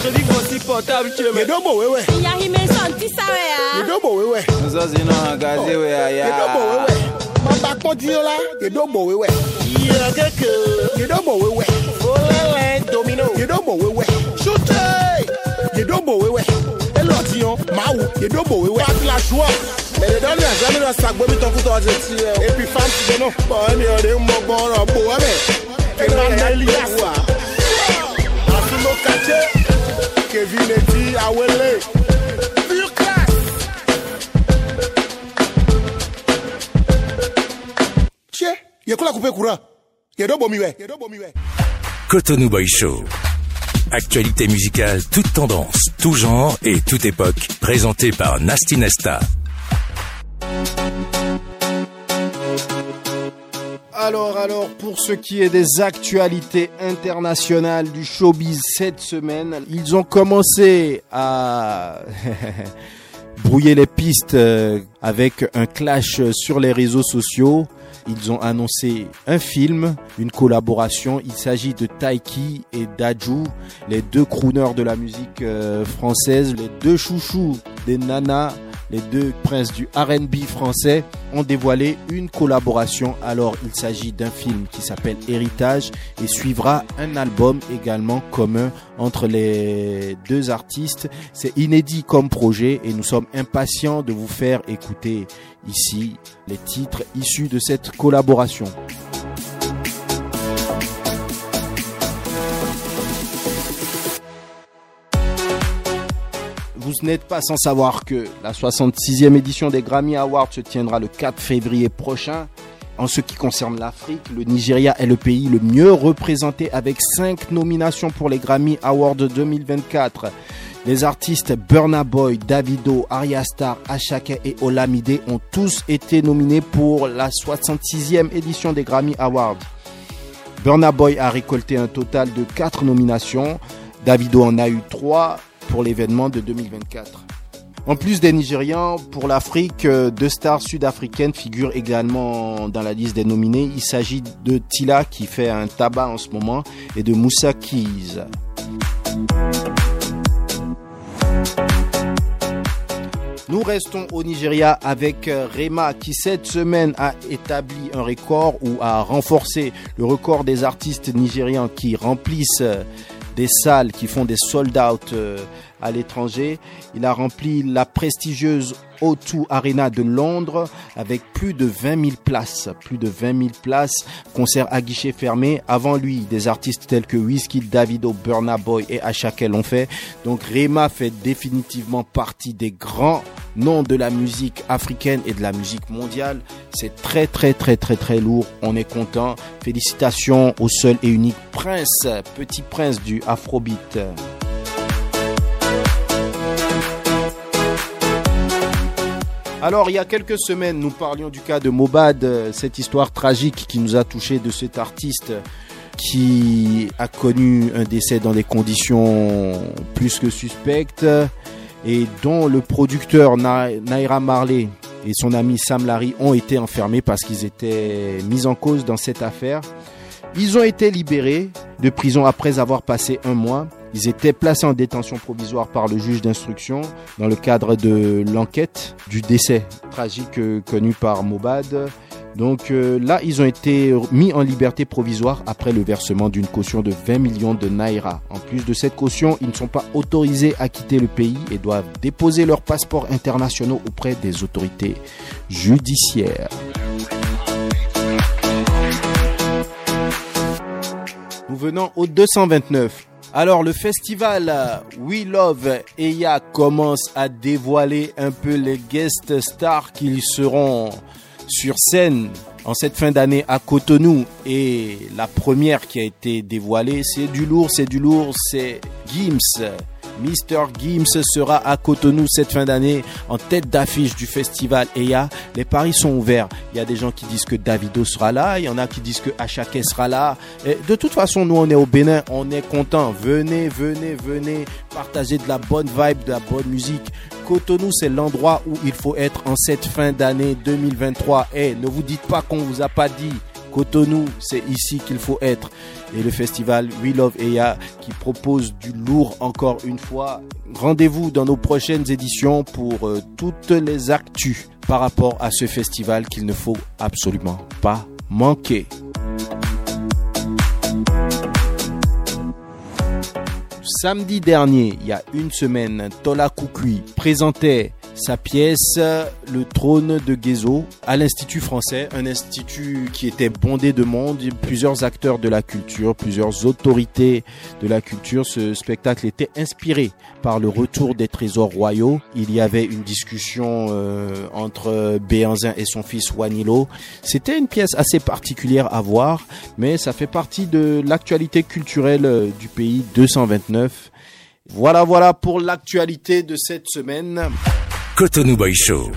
Crédit aussi portable chez moi. Yedobo wewe. Yahime santi sawe ya. Yedobo wewe. Nzozi na gazi we aya. Yedobo wewe. Mamba kpọ́n di la. Yedobo wewe. Yíyá kéke. Yedobo wewe. Olẹ́lẹ̀ domino. Yedobo wewe. Ṣúté. Yedobo wewe. Elọ́tiyan máa wù. Yedobo wewe. Wá ti la ṣùọ́. Mẹ̀rẹ̀ dọ́lù ẹ̀sẹ̀ mi náà sàgbé mi tán kú tọ́ ọ̀sẹ̀ tí ẹ. Epi fáńtì gbẹ náà. Bọ̀wé mi ọ̀rẹ́ mọ gbọ́rọ̀ bò wá mẹ́. Kẹ́kẹ́ náà ní yàtọ̀. Àtúntò kàché. Kevin Eti Awele. Couper courant ouais. Cotonou Boy Show. Actualité musicale, toute tendance, tout genre et toute époque. Présenté par Nasty Nesta. Alors, alors, pour ce qui est des actualités internationales du showbiz cette semaine, ils ont commencé à brouiller les pistes euh, avec un clash sur les réseaux sociaux. Ils ont annoncé un film, une collaboration. Il s'agit de Taiki et Daju, les deux crooners de la musique euh, française, les deux chouchous des nanas les deux princes du RB français ont dévoilé une collaboration. Alors, il s'agit d'un film qui s'appelle Héritage et suivra un album également commun entre les deux artistes. C'est inédit comme projet et nous sommes impatients de vous faire écouter ici les titres issus de cette collaboration. Vous n'êtes pas sans savoir que la 66e édition des Grammy Awards se tiendra le 4 février prochain. En ce qui concerne l'Afrique, le Nigeria est le pays le mieux représenté avec 5 nominations pour les Grammy Awards 2024. Les artistes Burna Boy, Davido, Arya Star, Ashake et Olamide ont tous été nominés pour la 66e édition des Grammy Awards. Burna Boy a récolté un total de 4 nominations. Davido en a eu 3 pour l'événement de 2024. En plus des Nigérians, pour l'Afrique, euh, deux stars sud-africaines figurent également dans la liste des nominés. Il s'agit de Tila qui fait un tabac en ce moment et de Moussa Keys. Nous restons au Nigeria avec euh, Rema qui cette semaine a établi un record ou a renforcé le record des artistes nigérians qui remplissent euh, des salles, qui font des sold out euh, à l'étranger. Il a rempli la prestigieuse O2 Arena de Londres avec plus de 20 000 places. Plus de 20 000 places. Concert à guichet fermé. Avant lui, des artistes tels que Whiskey, Davido, Burna Boy et Ashake l'ont fait. Donc Rema fait définitivement partie des grands noms de la musique africaine et de la musique mondiale. C'est très très très très très lourd. On est content. Félicitations au seul et unique prince, petit prince du Afrobeat. Alors, il y a quelques semaines, nous parlions du cas de Mobad, euh, cette histoire tragique qui nous a touché de cet artiste qui a connu un décès dans des conditions plus que suspectes et dont le producteur Na- Naira Marley et son ami Sam Larry ont été enfermés parce qu'ils étaient mis en cause dans cette affaire. Ils ont été libérés de prison après avoir passé un mois. Ils étaient placés en détention provisoire par le juge d'instruction dans le cadre de l'enquête du décès tragique euh, connu par Mobad. Donc euh, là, ils ont été mis en liberté provisoire après le versement d'une caution de 20 millions de naira. En plus de cette caution, ils ne sont pas autorisés à quitter le pays et doivent déposer leurs passeports internationaux auprès des autorités judiciaires. Nous venons au 229. Alors le festival We Love Eya commence à dévoiler un peu les guest stars qui seront sur scène en cette fin d'année à Cotonou et la première qui a été dévoilée c'est du lourd, c'est du lourd, c'est Gims. Mr. Gims sera à Cotonou cette fin d'année en tête d'affiche du festival EYA. Les paris sont ouverts. Il y a des gens qui disent que Davido sera là, il y en a qui disent que Achake sera là. De toute façon, nous on est au Bénin, on est content. Venez, venez, venez partager de la bonne vibe, de la bonne musique. Cotonou, c'est l'endroit où il faut être en cette fin d'année 2023. Et ne vous dites pas qu'on vous a pas dit. Cotonou, c'est ici qu'il faut être. Et le festival We Love Eya qui propose du lourd encore une fois. Rendez-vous dans nos prochaines éditions pour euh, toutes les actus par rapport à ce festival qu'il ne faut absolument pas manquer. Samedi dernier, il y a une semaine, Tola Koukoui présentait sa pièce Le trône de Guézo à l'Institut français, un institut qui était bondé de monde, plusieurs acteurs de la culture, plusieurs autorités de la culture. Ce spectacle était inspiré par le retour des trésors royaux. Il y avait une discussion euh, entre Béanzin et son fils Wanilo. C'était une pièce assez particulière à voir, mais ça fait partie de l'actualité culturelle euh, du pays 229. Voilà, voilà pour l'actualité de cette semaine. Boy Show.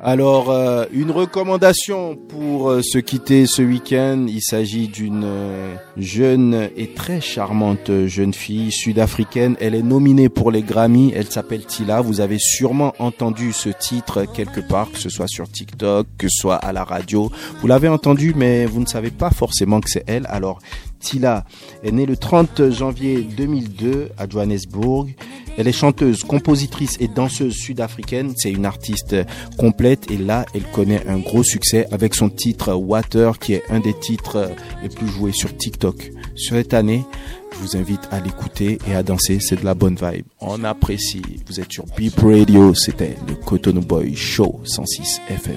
Alors, euh, une recommandation pour euh, se quitter ce week-end. Il s'agit d'une euh, jeune et très charmante jeune fille sud-africaine. Elle est nominée pour les Grammy. Elle s'appelle Tila. Vous avez sûrement entendu ce titre quelque part, que ce soit sur TikTok, que ce soit à la radio. Vous l'avez entendu, mais vous ne savez pas forcément que c'est elle. Alors, Tila est née le 30 janvier 2002 à Johannesburg. Elle est chanteuse, compositrice et danseuse sud-africaine. C'est une artiste complète et là, elle connaît un gros succès avec son titre Water qui est un des titres les plus joués sur TikTok. Cette année, je vous invite à l'écouter et à danser. C'est de la bonne vibe. On apprécie. Vous êtes sur Beep Radio. C'était le Cotonou Boy Show 106 FM.